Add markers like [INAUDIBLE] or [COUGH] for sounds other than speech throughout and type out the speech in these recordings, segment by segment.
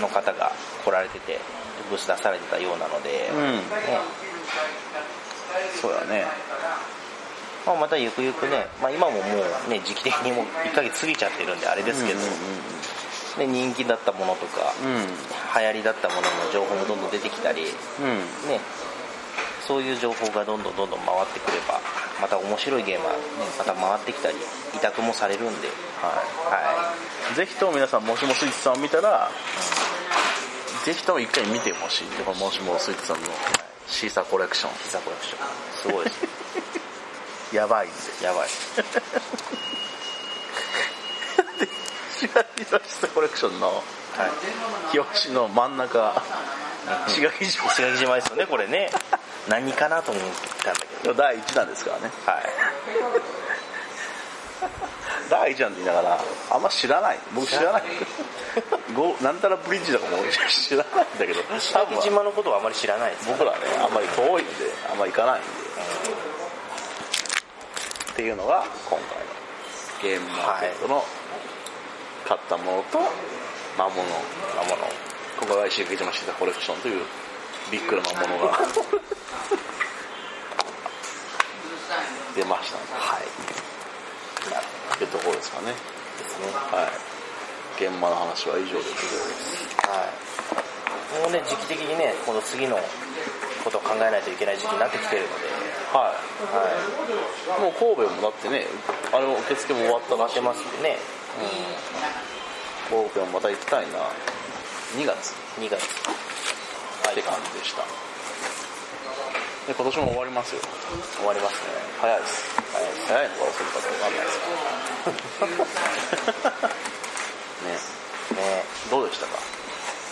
の方が来られててブース出されてたようなので、うん。ねそうだね。まあ、またゆくゆくね、まあ、今ももうね時期的にもう1ヶ月過ぎちゃってるんであれですけど、ね、人気だったものとかうん。うん流行りだったものの情報もどんどん出てきたり、うん。ね、そういう情報がどんどんどんどん回ってくればまた面白いゲームは、ね、また回ってきたり委託もされるんで、ははいぜひとも皆さんもしもスイーツさんを見たら、ぜひとも一回見てほしいってこのもしもスイーツさんのシーサーコレクション。い、ピザコレクション。すごいです [LAUGHS] やばいんでやばい。シーサーコレクションのはい。表紙の真ん中。石垣島。石垣島ですよねこれね。何かなと思ったんだけど。第1弾ですからね。はい第1弾って言いながらあんま知らない。僕知らない。[LAUGHS] ごなんたらブリッジとかも知らないんだけど石多分垣島のことはあまり知らないです僕らねあんまり遠いんであんまり行かないんで。っていうのが今回のゲームマーケットの買ったものと魔物。なもの今回は石垣島シータコレクションというビッグな魔物が。[LAUGHS] 出ましたね。はいっていうところですかね。ですねはい。現場の話は以上ですはいもうね時期的にねこの次のことを考えないといけない時期になってきてるので。ははい。いもう神戸もだってねあれも受付も終わったらしいますんでね神戸もまた行きたいな。2月。2月。って感じでしたで今年も終わりますよ。終わりますね。早いです。早いです早いのか遅いのか分かんないですけど。ね。ね。どうでしたか？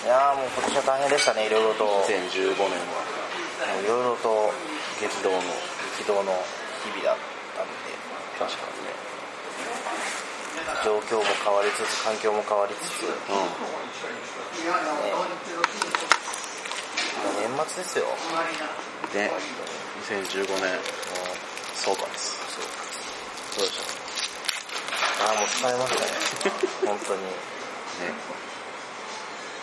いやーもう今年は大変でしたねいろいろと。も2015年ういろいろと激動の激動の日々だったんで。確かにね。状況も変わりつつ環境も変わりつつ、ね、うん。もう年末ですよ。で2015年総括。どうでしああもう疲れましたね。本当に。た [LAUGHS] ね。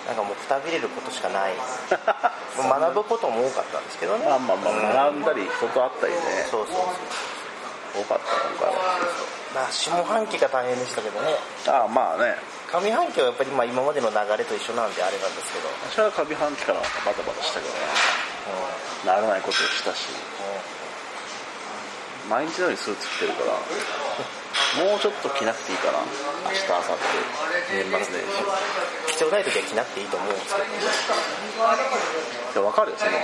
なんかもうくたびれることしかない。[LAUGHS] 学ぶことも多かったんですけどね。まあまあまあ学んだり人と会ったりね。そうそうそう。多かった今回はまあ下半期が大変でしたけどね。ああまあね上半期はやっぱりまあ今までの流れと一緒なんであれなんですけど、私は上半期からバタバタしたけどねならないことをしたし毎日のようにスーツ着てるからもうちょっと着なくていいかな。明日明後日。年末年始。必要ない時は着なくていいと思うんですけど。で分かるよ。その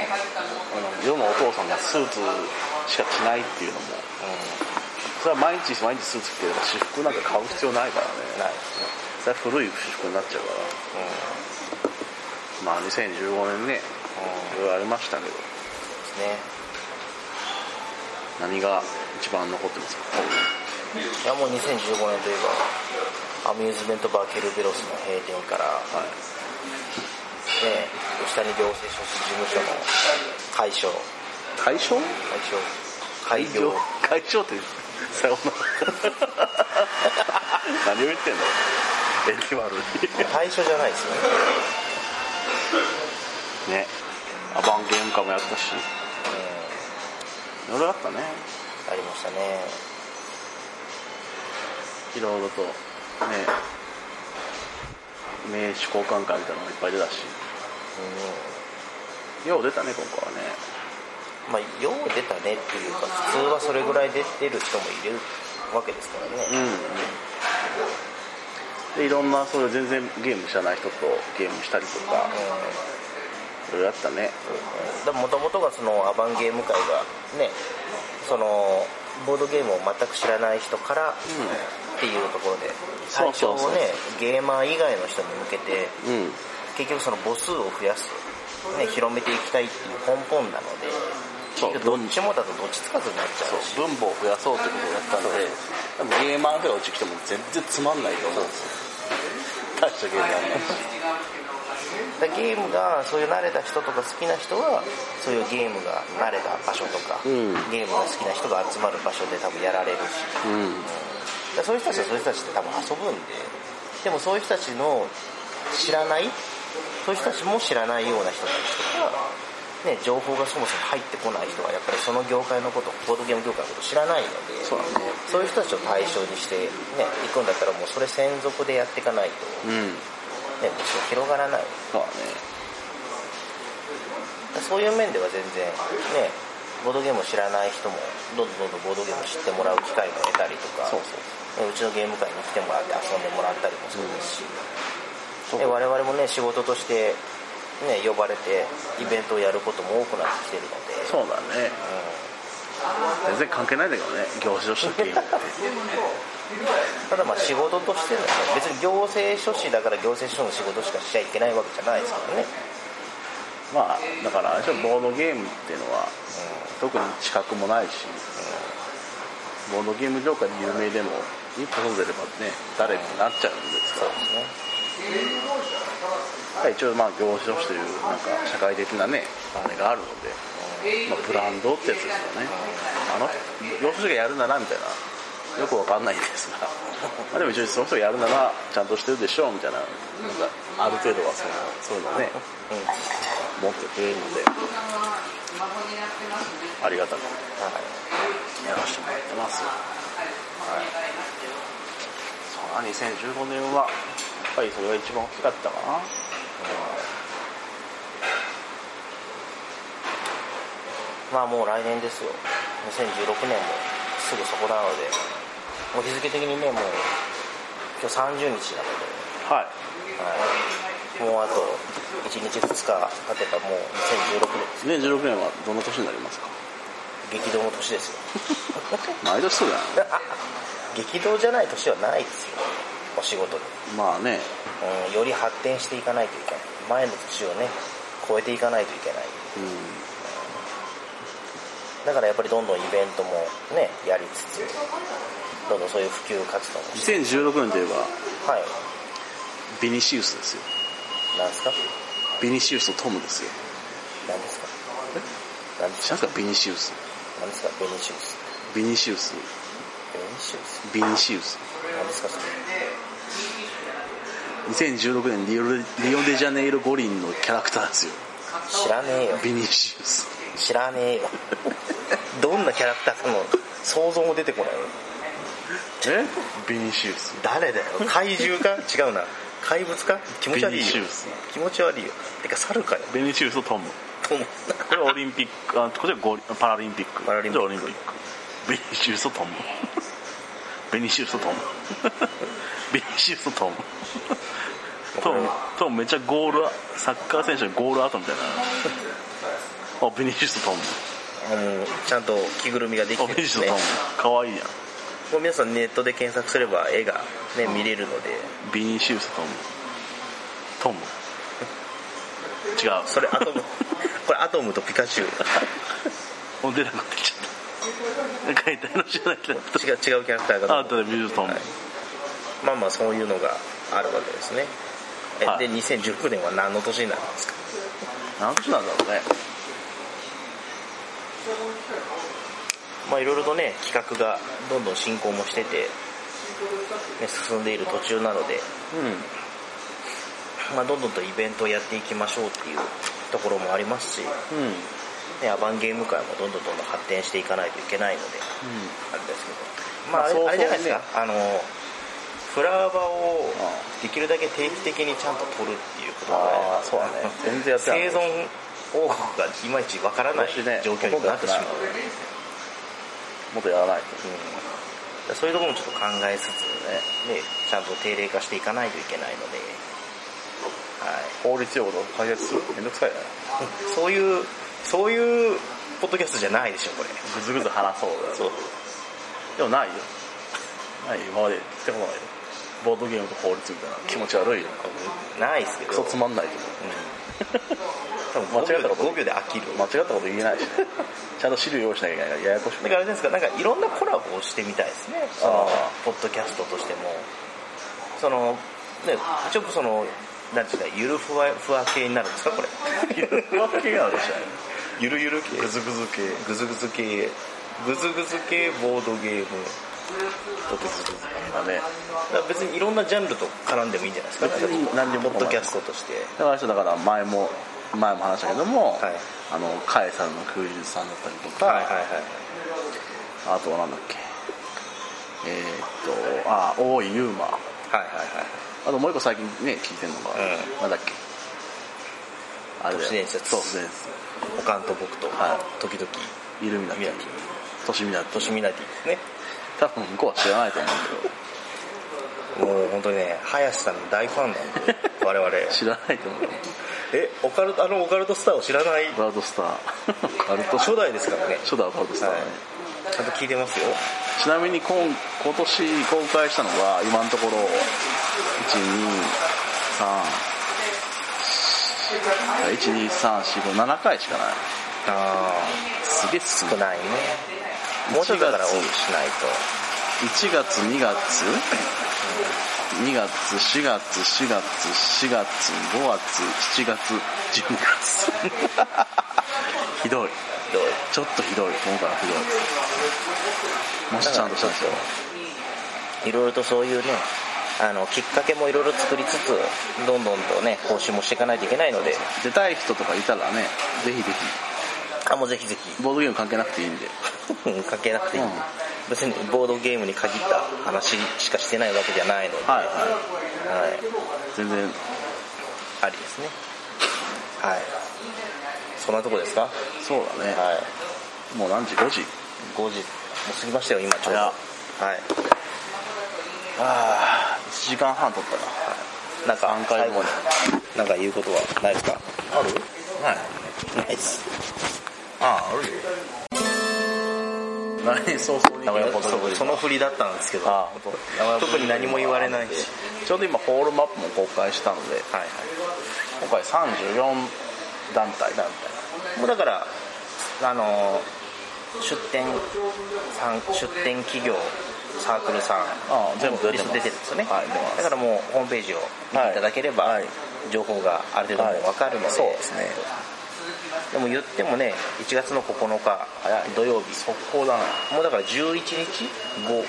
世のお父さんがスーツしか着ないっていうのも。それは毎日毎日スーツ着てれば私服なんか買う必要ないからね。ないですねそれは古い私服になっちゃうから。まあ2015年ね。いろいろありましたけど。ですね。何が一番残ってますか？いやもう2015年といえばアミューズメントバーケルベロスの閉店から、はい。ね、吉谷行政書士事務所の解消解消解消開業解消ってさようなら。[LAUGHS] 何を言ってんの？縁起悪い対象じゃないですよね。ね。アバンゲーム化もやったし。いろいろあったね。ありましたね。いろいろとね。名刺交換会みたいなのもいっぱい出たし。よう出たね今回はね。うんまあよう出たねっていうか普通はそれぐらい出てる人もいるわけですからね、うんでいろんなそういう全然ゲーム知らない人とゲームしたりとかいろいろあったね。もともとがそのアバンゲーム会がねそのボードゲームを全く知らない人からっていうところでそう対象をそうそう。ねゲーマー以外の人に向けてうん。結局その母数を増やす、ね、広めていきたいっていう根本なのでそう。どっちもだとどっちつかずになっちゃうし。分母を増やそうということをやったんで。多分ゲーマーがうち来ても全然つまんないと思うんですよ。[LAUGHS] 大したゲームやんないし。ゲームがそういう慣れた人とか好きな人はそういうゲームが慣れた場所とか、うん。ゲームが好きな人が集まる場所で多分やられるし、うん。だからそういう人たちはそういう人たちって多分遊ぶんで。でもそういう人たちの知らないそういう人たちも知らないような人たちとか、ね、情報がそもそも入ってこない人はやっぱりその業界のことボードゲーム業界のこと知らないのでそうだね。そういう人たちを対象にして、ね、行くんだったらもうそれ専属でやっていかないと、うん。ね、むしろ広がらない。そうだね。そういう面では全然ねボードゲームを知らない人もどんどんどんどんボードゲームを知ってもらう機会も得たりとかそうねうちのゲーム会に来てもらって遊んでもらったりもそうですし、そう。で我々もね仕事として、ね、呼ばれてイベントをやることも多くなってきてるので。そうだね。全然関係ないんだけどね。業種としてゲームって。ただまあ仕事としてのね別に行政書士だから行政書士の仕事しかしちゃいけないわけじゃないですからね、まあだからあれボードゲームっていうのは特に資格もないしボードゲーム業界で有名でも一歩外れればね誰になっちゃうんですから。そうですね一応まあ業種としていうなんか社会的なねあれがあるので、まあ、ブランドってやつですよね。あの業種がやるならみたいなよくわかんないんですが。[LAUGHS] まあでも一応その人がやるならちゃんとしてるでしょうみたいななんかある程度はそのそういうのをね持ってくれるので。ありがたくはいやらせてもらってます。はい。そうだ2015年はぱりそれが一番大きかったかな。まあもう来年ですよ。2016年もすぐそこなのでもう日付的にねもう今日30日なので、はい。はい、もうあと1日2日経てばもう2016年です。2016年はどんな年になりますか？激動の年ですよ。[LAUGHS] 毎年そうじゃない？[LAUGHS] 激動じゃない年はないですよお仕事に、まあね。うん、より発展していかないといけない。前の年をね超えていかないといけない。うん。だからやっぱりどんどんイベントもねやりつつどんどんそういう普及活動も。して2016年といえばはい。ビニシウスですよ。なんですか？ビニシウスとトムですよ。なんですか？なんですか？ビニシウス。なんですか？ベニシウス。ビニシウス。ベニシウス？ビニシウス。なんですかそれ？2016年リオデリオデジャネイロ五輪のキャラクターですよ。知らねえよ。ビニシウス。知らねえよ。[LAUGHS] どんなキャラクターかの想像も出てこない。よえ？ビニシウス。誰だよ？怪獣か？違うな。怪物か？気持ち悪いよ。ビニシウス。気持ち悪いよ。てか猿かよ。ベニシウスとトム。と思これオリンピックあこっちはパラリンピック。パラリンピック。オリンピック。ベニシウスとトムベニシウスとトム [LAUGHS] ベニシウスとトムトムトムめっちゃゴールサッカー選手のゴールアウトみたいな。あベニシウスとトムあもうちゃんと着ぐるみができあてるね。ベニシウスとトムかわいいやん。もう皆さんネットで検索すれば絵がね見れるので。ビニシウスとトムトム。違う。それアトム。これアトムとピカチュウ。[LAUGHS] もう出なくなっちゃったなんかいたいの知らない違う違うキャラクターが。あとでビニシウストム、はい。まあまあそういうのがあるわけですね。え、はい。で2019年は何の年になるんですか？何年なんだろうね。まあいろいろとね企画がどんどん進行もしてて、ね、進んでいる途中なので、まあ、どんどんとイベントをやっていきましょうっていうところもありますし、うんうんね、アバンゲーム界もどんどんどんどん発展していかないといけないのであれですけど。まああれ,、まああれじゃないですか。あのフラワーをあできるだけ定期的にちゃんと取るっていうことがそうだね。[LAUGHS] 全然やってない。生存王国がいまいちわからない状況になってしまう、もっとやらない。とうん。そういうところもちょっと考えつつねねちゃんと定例化していかないといけないので、はい、法律用語と解説するめんどくさいね。[LAUGHS] そういうそういうポッドキャストじゃないでしょこれ。ぐずぐず話そうだよ。そう。でもないよ。ない今まで聞いたことないよボードゲームと法律みたいな。気持ち悪いよ。ないですけど。クソつまんないけど [LAUGHS] 多分間違ったこと。5秒で飽きる。間違ったこと言えないし。ねちゃんと資料用意しなきゃいけない。からややこしくだからあれですかなんかいろんなコラボをしてみたいですね。そのあポッドキャストとしても。そのねちょっとそのなんていうかゆるふわふわ系になるんですかこれ。[LAUGHS] ふわっ系なのかしらゆるゆる系。グズグズ系。グズグズ系。グズグズ系ボードゲーム。とてつがね。だから別にいろんなジャンルと絡んでもいいんじゃないですか。別に何にもポッドキャストとして。だからだから前も前も話したけども、はい。あのカエサルの休日さんだったりとか、はいはいはい。あとはなんだっけ。えーっとあ大井ユーマはいはいはい。あともう一個最近ね聞いてるのが、うん。なんだっけ。あれだよ。都市伝説おかんと僕と、は時々イルミナティミナティ都市ミナティ都市ミナティですね。多分向こうは知らないと思うもう本当にね林さんの大ファンなんで我々。け [LAUGHS] ど知らないと思う。えオカルトあのオカルトスターを知らない？オカルトスター。オカルト。初代ですからね。初代オカルトスターね、はい。ちゃんと聞いてますよ。ちなみに今今年公開したのが今のところ123123457回しかない。あすげえあ少ない少ないねもうちょっとだから多くしない1月2月2月4月4月4月5月7月。10月 [LAUGHS] ひどい。とどうちょっとひどい。今回はひどい。もしちゃんとしたんですよいろいろとそういうねあのきっかけもいろいろ作りつつどんどんとね更新もしていかないといけないので。出たい人とかいたらねぜひぜあもうぜひぜひ。ひボードゲーム関係なくていいんで。う [LAUGHS] ん関係なくていい、うん。別にボードゲームに限った話しかしてないわけじゃないので、はいはい。はい。全然。ありですね。はい。そんなとこですか？そうだね、はい。もう何時？5時？5時。もう過ぎましたよ今ちょうど。はい。ああ1時間半撮ったな。なんか最後に。なんか言うことはないですか？ある？はい。ないです。あああるよ。来年早々に名古屋そうその振りだったんですけど。ああ。特に何も言われないし。ちょうど今ホールマップも公開したので。はいはい。今回34団体。団もうだからあの出店さん出店企業サークルさん。全部リスト出てるんですよね、はいだからもうホームページを見ていただければ、情報がある程度もう分かるので、そうですね。でも言ってもね1月の9日土曜日。速攻だな。もうだから11日後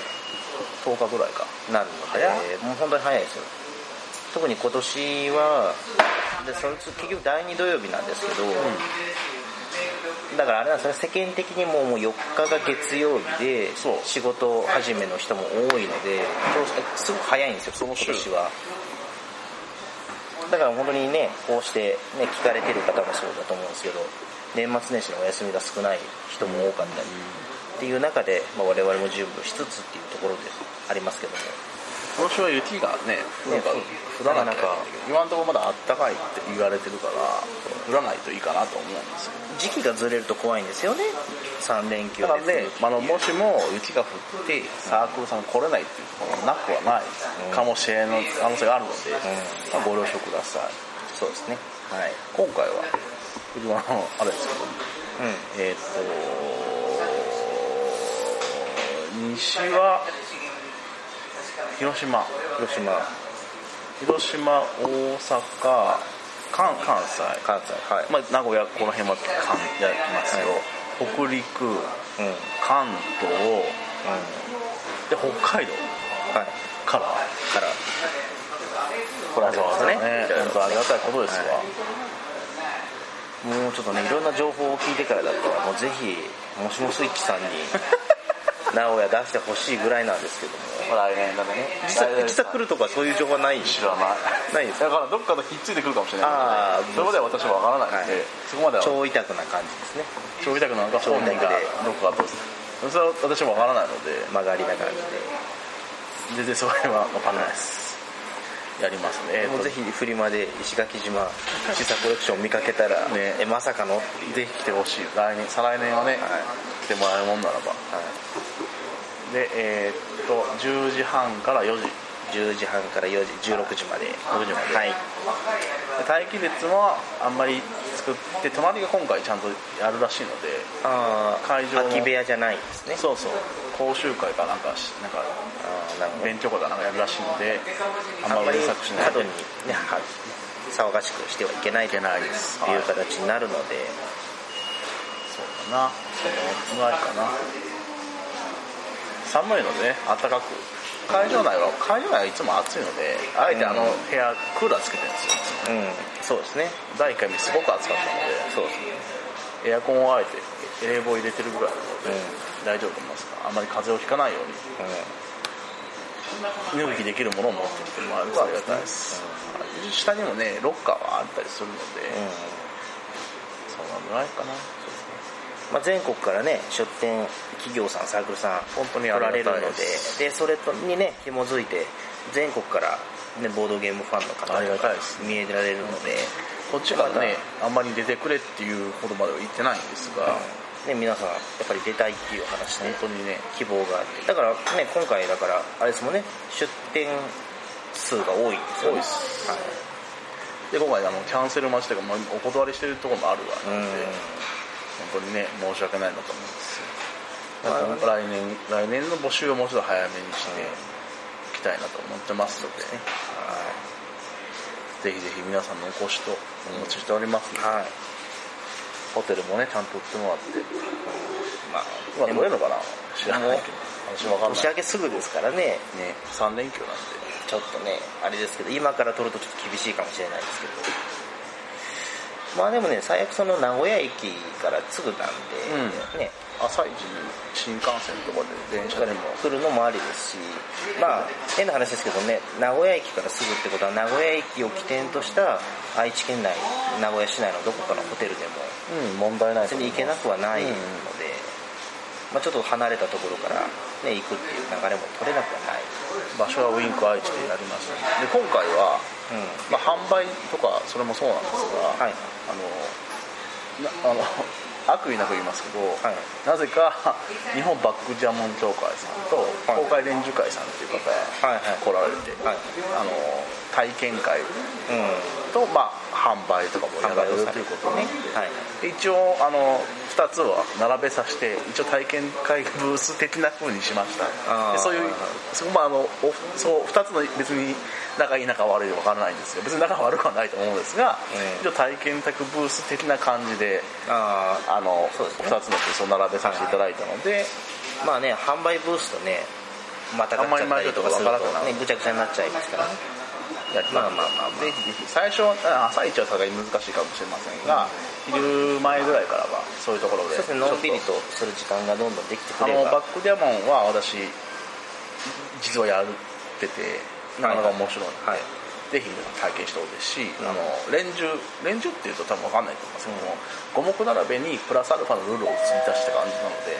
10日ぐらいか。なるので早もう本当に早いですよ。特に今年はでそれ結局第2土曜日なんですけど、だからあれなんですよね世間的にももう4日が月曜日で仕事始めの人も多いのですごく早いんですよその今年は。だから本当にねこうして、ね、聞かれてる方もそうだと思うんですけど年末年始のお休みが少ない人も多かったりっていう中で、まあ、我々も準備しつつっていうところでありますけども今年は雪がねなんか降らなきゃ今のところまだあったかいって言われてるから降らないといいかなと思うんですよ。時期がずれると怖いんですよね。3連休だからねで、あのもしも雪が降ってサークルさん来れないっていうところもなくはないかもしれない可能性があるので、まあ、ご了承ください。そうですね。はい。今回はのあれですけどうえーっと西は広島ん広島。広島大阪関関西。関西はい、まあ、名古屋この辺は関やりますよ、北陸うん。うん。関東で北海道はい。から。から。これはそうですね。本当ありがたいことですわ、もうちょっとねいろんな情報を聞いてからだったらもうぜひもしもスイッチさんに [LAUGHS] 名古屋出してほしいぐらいなんですけども来年だね。実際実際来るとかそういう情報はない？知らないないですだからどっかとひっついてくるかもしれないあーそれまでは私は分からないので、はい。そこまでは。超委託な感じですね。超委託なのか本人がどこかとそれは私も分からないので曲がりな感じ全然それは分からないです。やりますね。でもうぜひフリマで石垣島試作コレクション見かけたら、ね。えまさかのぜひ来てほしい。来年再来年はね、はい。来てもらえるもんならば。はいでえーっと10時半から4時。10時半から4時16時まで。6時まで。はい。で待機列もあんまり作って隣が今回ちゃんとやるらしいのでああ会場の空き部屋じゃないんですね。そうそう。講習会かなんかしなんか勉強会かなんかやるらしいのであんまりりうるさくしない過度にねは騒がしくしてはいけないと。い。うです形になるので、そうだな。そのぐらいかな寒いのでね暖かく。会場内は会場内はいつも暑いのであえてあの部屋クーラーつけてるんですよ。うん。そうですね。第1回目すごく暑かったのでそうですねエアコンをあえて冷房入れてるぐらいなので、うん。大丈夫と思います。があまり風邪をひかないように身動きできるものを持ってきてもらえるとありがたいです、下にもねロッカーはあったりするので、うんうん。そのぐらいかなまあ、全国からね出店企業さんサークルさん本当に来られるのででそれとにね紐づいて全国から、ね、ボードゲームファンの方ありがたいです見えられるので、こっちからねあんまり出てくれっていうほどまでは言ってないんですが、ね、皆さんやっぱり出たいっていう話で本当にね。希望があって。だからね今回だからあれですもんね出店数が多いんですよね。多いです。はい。で今回あのキャンセル待ちとか、まあ、お断りしてるところもあるわうん。なので、本当にね申し訳ないなと思いますまあまあ来年来年の募集をもうちょっと早めにしていきたいなと思ってますので、ぜひぜひ皆さんのお越しとお待ちしております。ので、はい、はいホテルもねちゃんと売ってもらって。まあ今取れるのかな？知らないけど。年明けすぐですからね。ね3連休なんで。ちょっとねあれですけど今から取るとちょっと厳しいかもしれないですけどまあでもね最悪その名古屋駅からすぐなんで、ね。朝一に新幹線とかで電車でも。来るのもありですしまあ変な話ですけどね名古屋駅からすぐってことは名古屋駅を起点とした愛知県内名古屋市内のどこかのホテルでもうん問題ない別に行けなくはないので、うん。まあ、ちょっと離れたところから、ね、行くっていう流れも取れなくはない、場所はウインク愛知でやります。で今回は、うんまあ、販売とかそれもそうなんですが、はい。あのなあの [LAUGHS] 悪意なく言いますけど、はい。なぜか [LAUGHS] 日本バックジャモン協会さんとはい。東海連樹会さんっていう方はい。はい。来られて、はい。あの体験会うん。と、まあ、販売とかもやられるということで、ね。はい。で一応あの2つは並べさせて一応体験会ブース的な風にしました。でそういうはいはいそこまああのおそう2つの別に仲いい仲悪い分からないんですよ。別に仲悪くはないと思うんですが、ええ。一応体験宅ブース的な感じであああの、ね。2つのブースを並べさせていただいたので、まあね販売ブースとねまたがっちゃったりとかするとねぐちゃぐちゃになっちゃいますからねやりますまあまあまあまあ。ぜひぜひ。最初はあ朝一はさすがに難しいかもしれませんが、昼前ぐらいからはそういうところでそうですね。のんびりちょっとする時間がどんどんできてくあのればバックディアモンは私実はやっててなかなか面白い。ので、はい。ぜひ体験してほしいし、あの連中連中っていうと多分分かんないと思いますけども、五目並べにプラスアルファのルールを追加した感じなので、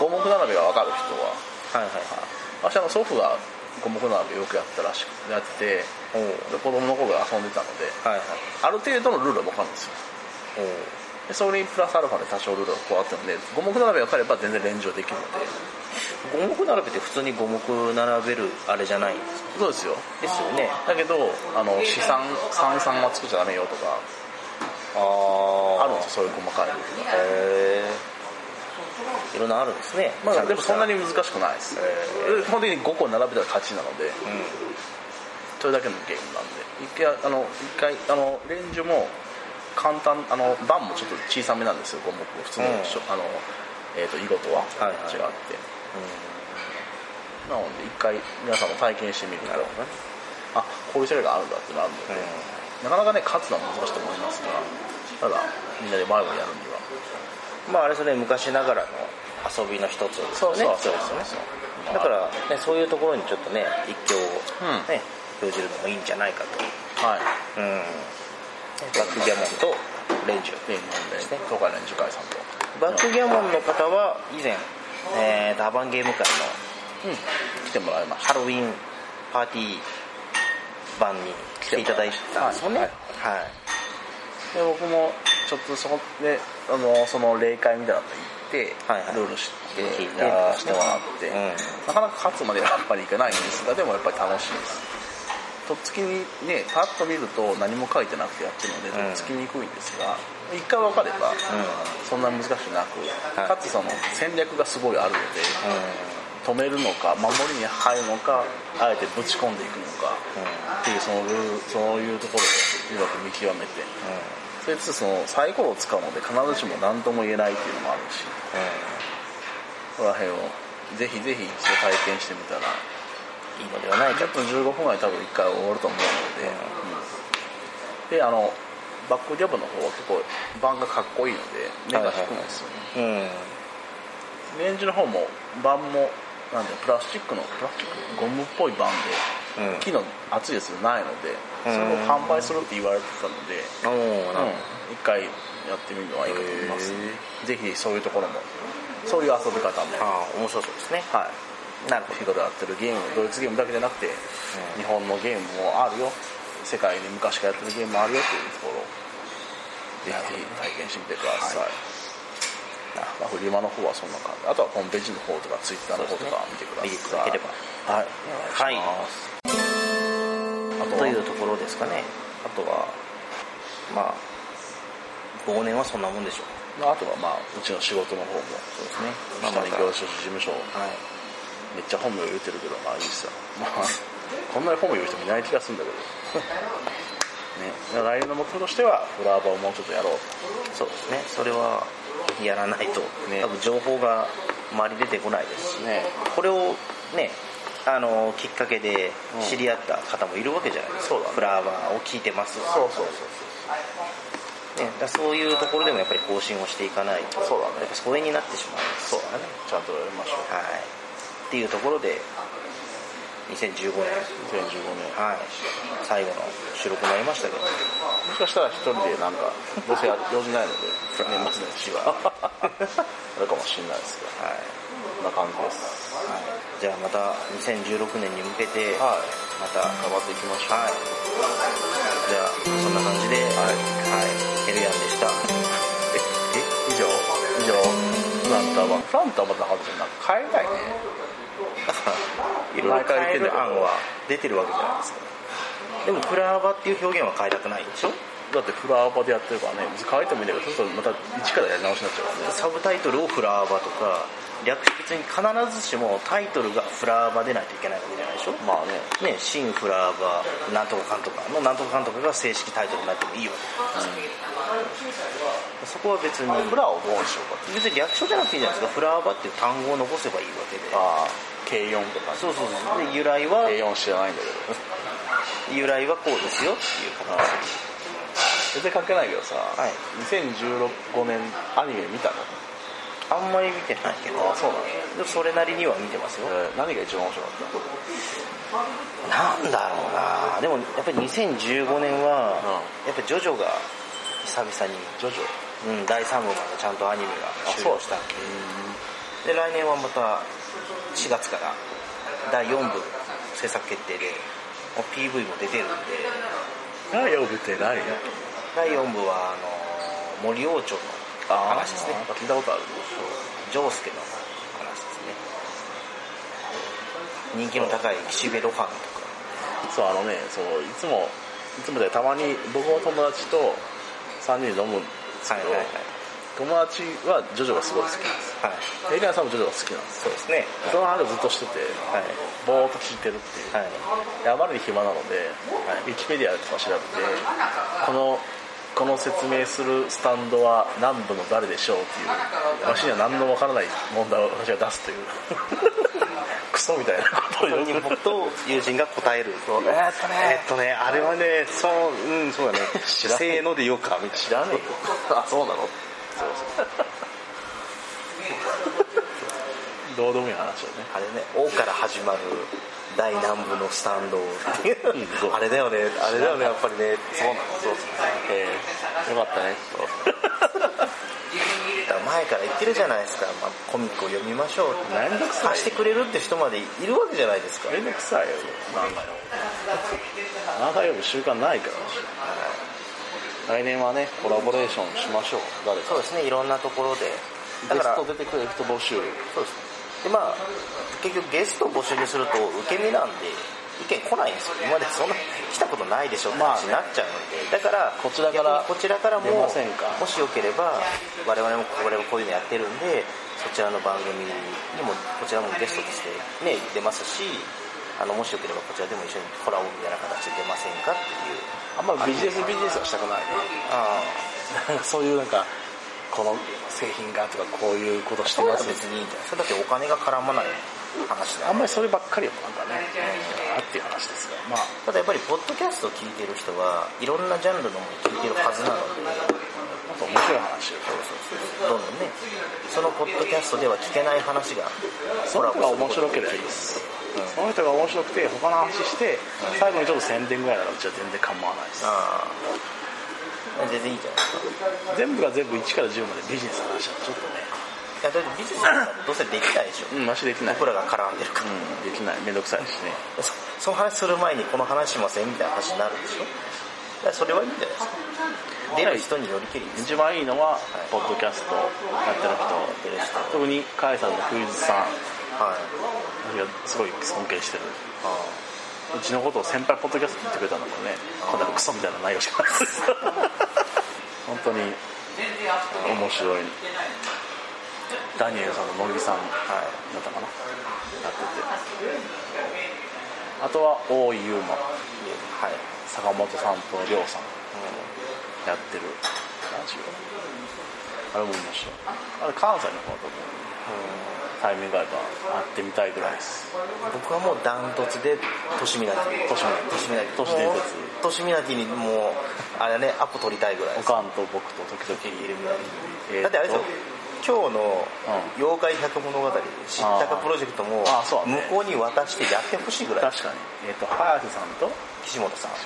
うん五目並べが分かる人ははいはいはい。私あの祖父が五目並べよくやってたらしくやってて子供の頃から遊んでたのではいはい。ある程度のルールは分かるんですよ。でそれにプラスアルファで多少ルールが加わってるので五目並べが分かれば全然連上できるので。五目並べって普通に五目並べるあれじゃないんですか？そうですよ。ですよね。だけどあの資産三々は作っちゃダメよとかああるんですよそういう細かい。ルー。ルがへえいろんなあるんですね。まあ、でもそんなに難しくないです、で基本的に5個並べたら勝ちなのでうん。それだけのゲームなんで。一回あの一回あのレンジも簡単あの盤もちょっと小さめなんですよ。5目普通の,、うん。あのえー、と囲碁とは。はいはい。違って、なので一回皆さんも体験してみると。ね。あこういう世界があるんだってなるので、なかなかね勝つのは難しいと思いますが。ただみんなで前もやるにはまああれそれ昔ながらの遊びの一つ。ですよね。そうそうですよね。だから、ね、そういうところにちょっとね一興をうん。ね、表示るのもいいんじゃないかと。はい。うん。バックギャモンとレンジュで日本で東海連樹会さんと。バックギャモンの方は以前、えーとアバンゲーム会のうん。来てもらいました。ハロウィンパーティー版に来ていただいたんですもんねははい。い、で僕もちょっとそこであのその例会みたいなの行って、はいはい。ルール知ってやらせてもらって、うん。なかなか勝つまではやっぱりいけないんです。がでもやっぱり楽しいです。とっつきにねパッと見ると何も書いてなくてやってるのでとっつきにくいんですが、一回分かれば、そんな難しくなく、はい。かつその戦略がすごいあるので、止めるのか守りに入るのかあえてぶち込んでいくのか、っていうそのルールそういうところをうまく見極めてそれとそのサイコロを使うので必ずしも何とも言えないっていうのもあるし。そこら辺をぜひぜひ一度体験してみたらいいのではないか10分15分ぐらい多分1回終わると思うので、うん。であのバックジャブの方は結構盤がかっこいいので目が引くんですよね、うん。レンジの方も盤もなんでプラスチックのプラスチックゴムっぽい盤で、うん。木の厚いやつないのでそれを販売するって言われてたので、一回やってみるのはいいかと思います。ぜひそういうところもそういう遊び方もどああ面白そうですね。はい。なるほフィゴでやってるゲームドイツゲームだけじゃなくて、日本のゲームもあるよ。世界に昔からやってるゲームもあるよっていうところをぜひ体験してみてください、まあ、フリマの方はそんな感じ。あとはホームページの方とかツイッターの方とか見てください。見ていただければ。はい。お願いします、はというところですかね。あとはまあ忘年はそんなもんでしょう。あとはまあうちの仕事の方も。そうですね。下に業務所事務所はいめっちゃ本名言ってるけどまあいいっすよまあこんなに本名言う人もいない気がするんだけどね来年の目標としてはフラワーをもうちょっとやろうそうですねそれはやらないと、ね多分情報が周り出てこないですしとねこれをねあのきっかけで知り合った方もいるわけじゃないですか、そうだね。フラワーを聞いてます。そうそうね、だからそういうところでもやっぱり更新をしていかないとそうだね。やっぱ疎遠になってしまうんですそうそうだね。ちゃんとやりましょう。はい。っていうところで2015年。2015年。はい。最後の収録になりましたけど。もしかしたら一人でなんかどうせ用事ないので年末年始は。[LAUGHS] あるかもしれないですけど。はい、こんな感じです。はい、じゃあまた2016年に向けてはい。また頑張っていきましょう。はい。じゃあそんな感じではい、はい、ヘルヤンでした。え以上？以上。フランターは？フランターはまだはずなんか買えないね。[LAUGHS] いろいろ変える案は出てるわけじゃないですか。でもクラーバっていう表現は変えたくないんでしょ？だってフラワーバでやってるからね変えてもいいんだけどそうするとまた一からやり直しになっちゃうからね。サブタイトルをフラーバとか略別に必ずしもタイトルがフラーバでないといけないわけじゃないでしょ？まあね。ね、新フラーバなんとかかんとかのなんとかかんとかが正式タイトルになってもいいわけそこは別にフラワーをどうにしようか。別に略称じゃなくていいじゃないですか。フラーバっていう単語を残せばいいわけで。ああ。軽4とか。そうそうそう。で由来は？軽4知らないんだけど。由来はこうですよっていう形。全然関係ないけどさ、はい。2015年アニメ見たの？あんまり見てないけど。あそうなの、でもそれなりには見てますよ。えー何が一番面白かっなんだろうな。でもやっぱり2015年はやっぱりジョジョが久々に、たジョジョ？うん、第3部までちゃんとアニメが終了したんでで来年はまた4月から第4部制作決定でもう PV も出てるんで。何呼ぶって何？第4部はあの森王朝の話ですね。聞いたことあるジョースケの話ですね。人気の高い岸辺露伴とか。そうあのねそういつもいつもでたまに僕の友達と3人で飲むんですけど、はいはいはい。友達はジョジョがすごい好きです。はい。エイリアンさんもジョジョが好きなんです。そうですね。その話をずっとしてて、はい。ぼーっと聞いてるっていう、はい。であまりに暇なので、ウィキペディアとか調べてこのこの説明するスタンドは何度の誰でしょうっていう。私には何のわからない問題を私が出すという。[LAUGHS] クソみたいなことをよく僕と友人が答えるとえーっとね。えっとねあれはねそううんそうだね。知らない。せーので言おうかみたいな。知らねえよあそうなの？そうそうどうでもいい話をねあれね「お」から始まる大南部のスタンドっていうあれだよねあれだよねやっぱりねそうなのそうえー、よかったねだから前から言ってるじゃないですか、まあ、コミックを読みましょうって。めんどくさい貸してくれるって人までいるわけじゃないですか。めんどくさいよ。漫画よ。漫画読む習慣ないから。来年はねコラボレーションしましょう。誰か。そうですねいろんなところで。だからゲスト出てくれる人募集。そうですでまあ結局ゲストを募集にすると受け身なんで意見来ないんですよ。今までそんな来たことないでしょって話になっちゃうので、だからこちらからこちらからももしよければ我々もこれこういうのやってるんでそちらの番組にもこちらもゲストとしてね出ますしあのもしよければこちらでも一緒にコラボみたいな形で出ませんかっていう。あんまビジネスビジネスはしたくない。あなんかそういうなんかこの製品がとかこういうことしてます別にいいんじゃないそれだってお金が絡まない話だあんまりそればっかりはなんかね、あっていう話ですがまあ。ただやっぱりポッドキャストを聞いてる人はいろんなジャンルのものを聞いてるはずなので。あと面白い話をどんどんねそのポッドキャストでは聞けない話がその人が面白ければいいです、その人が面白くて他の話して最後にちょっと宣伝ぐらいならうちは全然構わないです全然いいじゃないですか。全部が全部1から10までビジネスの話だとちょっとね。いやだってビジネスなんかどうせできないでしょ。うんマシできない。僕らが絡んでるから、うん。できないめんどくさいしねそその話する前にこの話しませんみたいな話になるでしょ。だからそれはいいんじゃないですか。出る人によりけり一番いいのはポッドキャストやってる人出る人特にカエさんのクイズさん。はい。がすごい尊敬してる。あうちのことを先輩ポッドキャストって言ってくれたんだもんねこんなクソみたいな内容しかないです本当に面白いダニエルさんと乃木さんだあはい。ったかな。やってて。あとは大井優馬。はい、坂本さんと亮さん。やってるラジオ。あれも面白い。あれ関西の方だと思う。タイミングがあれば会ってみたいぐらいです。僕はもうダントツで都市ミナティ。都市ミナティ。都市ミナティ都市伝説都市ミナティにもうあれねアポ取りたいぐらいです。おかんと僕と時々い。るだってあれですよ今日のう妖怪百物語知ったかプロジェクトも向こうに渡してやってほしいぐらい。確かに。えっ、と早瀬さんと岸本さん。は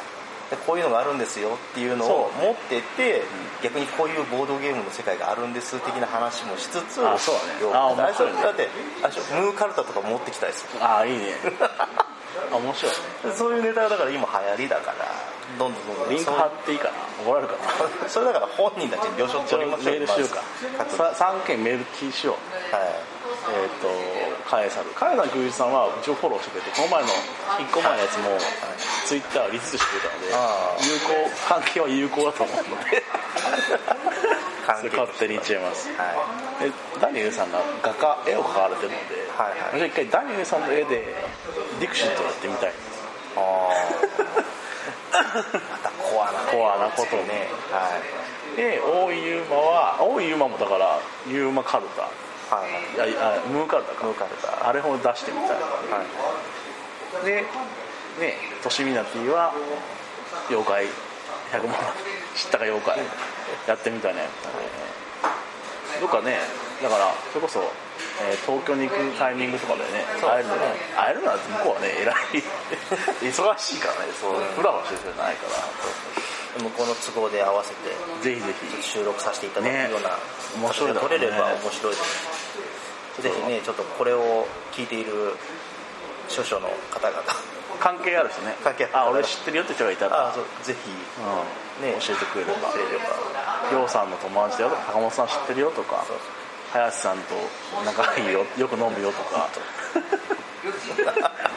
い。でこういうのがあるんですよっていうのを持ってって、逆にこういうボードゲームの世界があるんです的な話もしつつあそうだね。よあだって面白いね。だってあれでしょムーカルタとか持ってきたいですよああいいね。[LAUGHS] あ面白いそういうネタがだから今流行りだからどんどんどんどんリンク貼っていいかな？怒られるかな？[LAUGHS] それだから本人たちに了承取りましょう。メールしようか。まず。はさ3件メールしよう。いえっ、とカエサルカエサルクイズさんはうちをフォローしてくれてこの前の1個前のやつもツイッターリツイートしてくれたのでああ有効関係は有効だと思うので勝手に言っちゃいます。はでダニエルさんが画家絵を描かれてるので、はいはい。一回ダニエルさんの絵でディクシットやってみたい。いあー。またコアな。コアなことをね。はい。で大井ユーマは大井ユーマもだからユーマカルタはい。あムーカルタか。ムーカルタ。あれを出してみたい。はい。でねトシミナティは妖怪。100万知ったか妖怪。やってみたい。ねどっかねだからそれこそ、えー東京に行くタイミングとかでね会えるの会えるのは向こうはね偉い。[LAUGHS] 忙しいからねそうフラフラしてる人じゃないから。向こうの都合で合わせてぜひぜひ。収録させていただくような、ね。面白いだろうね撮れれば面白いですぜひねちょっとこれを聞いている諸々の方々。関係ある人ね。関係ある。あ俺知ってるよって人がいたら。ぜひ。うん。ね。教えてくれれば。りょうさんの友達だよとか坂本さん知ってるよとか林さんと仲いいよよく飲むよとか。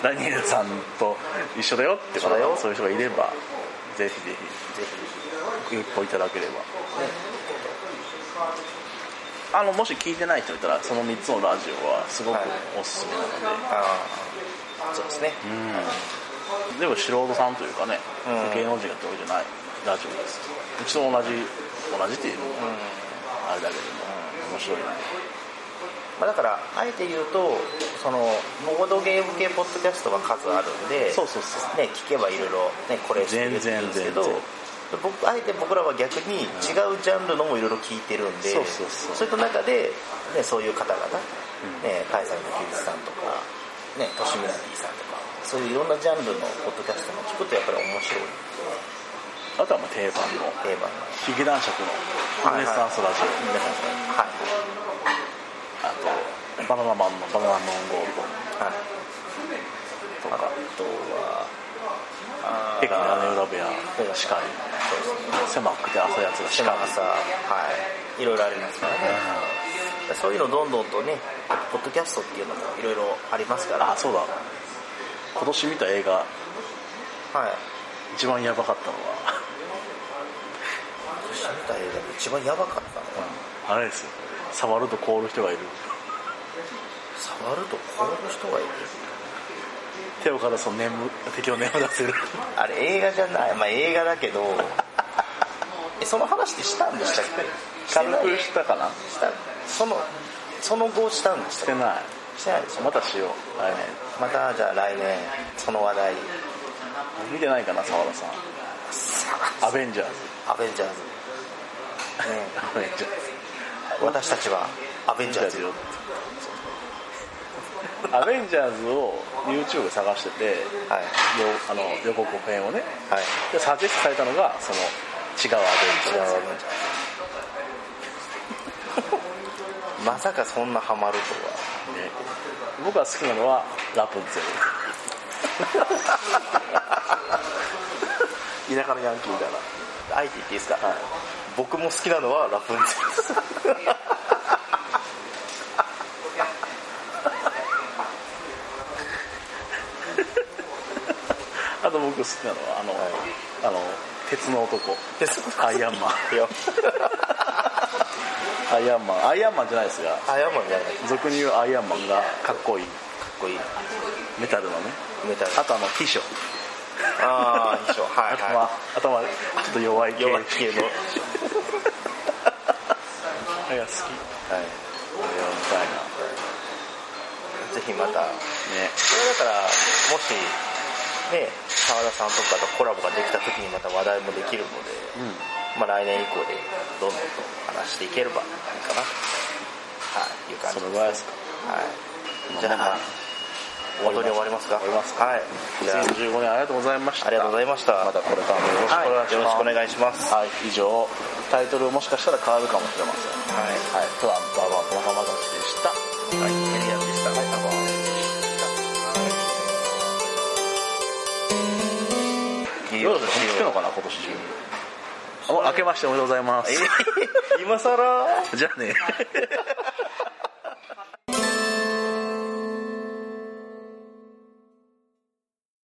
ダニエルさんと一緒だよって方そういう人がいればぜひぜぜひ。一歩いただければあのもし聞いてない人いたらその3つのラジオはすごくはいおすすめなので、ひああそうですね。うん。でも素人さんというかね、うん。芸能人がってわけじゃないラジオです。うちと同じ同じっていうのもうん。あれだけども、面白いねまあ、だからあえて言うとそのボードゲーム系ポッドキャストが数あるんでそうそうそう。ね、聞けばいろいろ、ね、これ知ってるって言うんですけど全然僕あえて僕らは逆に違うジャンルのもいろいろ聞いてるんで、そうそうそう。いった中で、ね、そういう方々、ね、カイさんの休日さんとか、ね、トシミナティさんとかそういういろんなジャンルのポッドキャストも聞くとやっぱり面白い。あとはまあ定番の定番の。ヒゲ男爵のルネサンスラジオ、皆さんはい。あとバナナマンのバナナマンゴールド。はい。とか。あとはあペガの屋根裏部屋が司会狭くて浅いやつが司会島朝はい。いろいろありますからね、そういうのどんどんとねポッドキャストっていうのもいろいろありますから。あそうだ。今年見た映画はい。一番やばかったのは、私見た映画で一番やばかったのは。あれですよ。触ると凍る人がいる。触ると凍る人がいる。手をかざすと眠敵を眠らせる。あれ映画じゃない。まあ映画だけどえその話ってしたんでしたっけ？軽くしたかな？した。そのその後したんでししたてない。してないでしょ？またしよう来年。またじゃあ来年その話題。見てないかな澤田さん。アベンジャーズ。アベンジャーズ、ね、アベンジャーズ。私たちはアベンジャーズ。よアベンジャーズを YouTube で探してて、はい。よあの予告編をね。はい。でサジェストされたのがその違うアベンジャーズ違うまさかそんなハマるとね。僕が好きなのはラプンツェル。[LAUGHS] 田舎のヤンキーみたいな。はあえて言っていいですか、はい。僕も好きなのはラプンツェル。で [LAUGHS] すあと僕好きなのはあの、はい。あの鉄の男。鉄のアイアンマン。いや [LAUGHS] アイアンマン。アイアンマンじゃないですが。アヤマンじゃない。か俗に言うアイアンマンがかっこいい。っこいい。メタルのね。メタル。あとあの秘書。ああ一緒はい頭は頭ちょっと弱いい系。弱い系の。あれが好き。はい。あれを見たいぜひまた。なね。それだからもしね澤田さんとかとコラボができた時にまた話題もできるので、うん。まあ、来年以降でどんどんと話していければいいかな。はいいう感じそれぐらいですか。はい。じゃあ。本当に終わりますか？終わりますはい。じゃあ2015年ありがとうございましたありがとうございました。またこれからもよろしくお願いします、はい。お願いします。はい。以上。タイトルもしかしたら変わるかもしれません。はい。はい。プランバーバー田中正樹でしたのかな今年中に。あ明けましておめでとうございます。え今更？じゃあね [LAUGHS]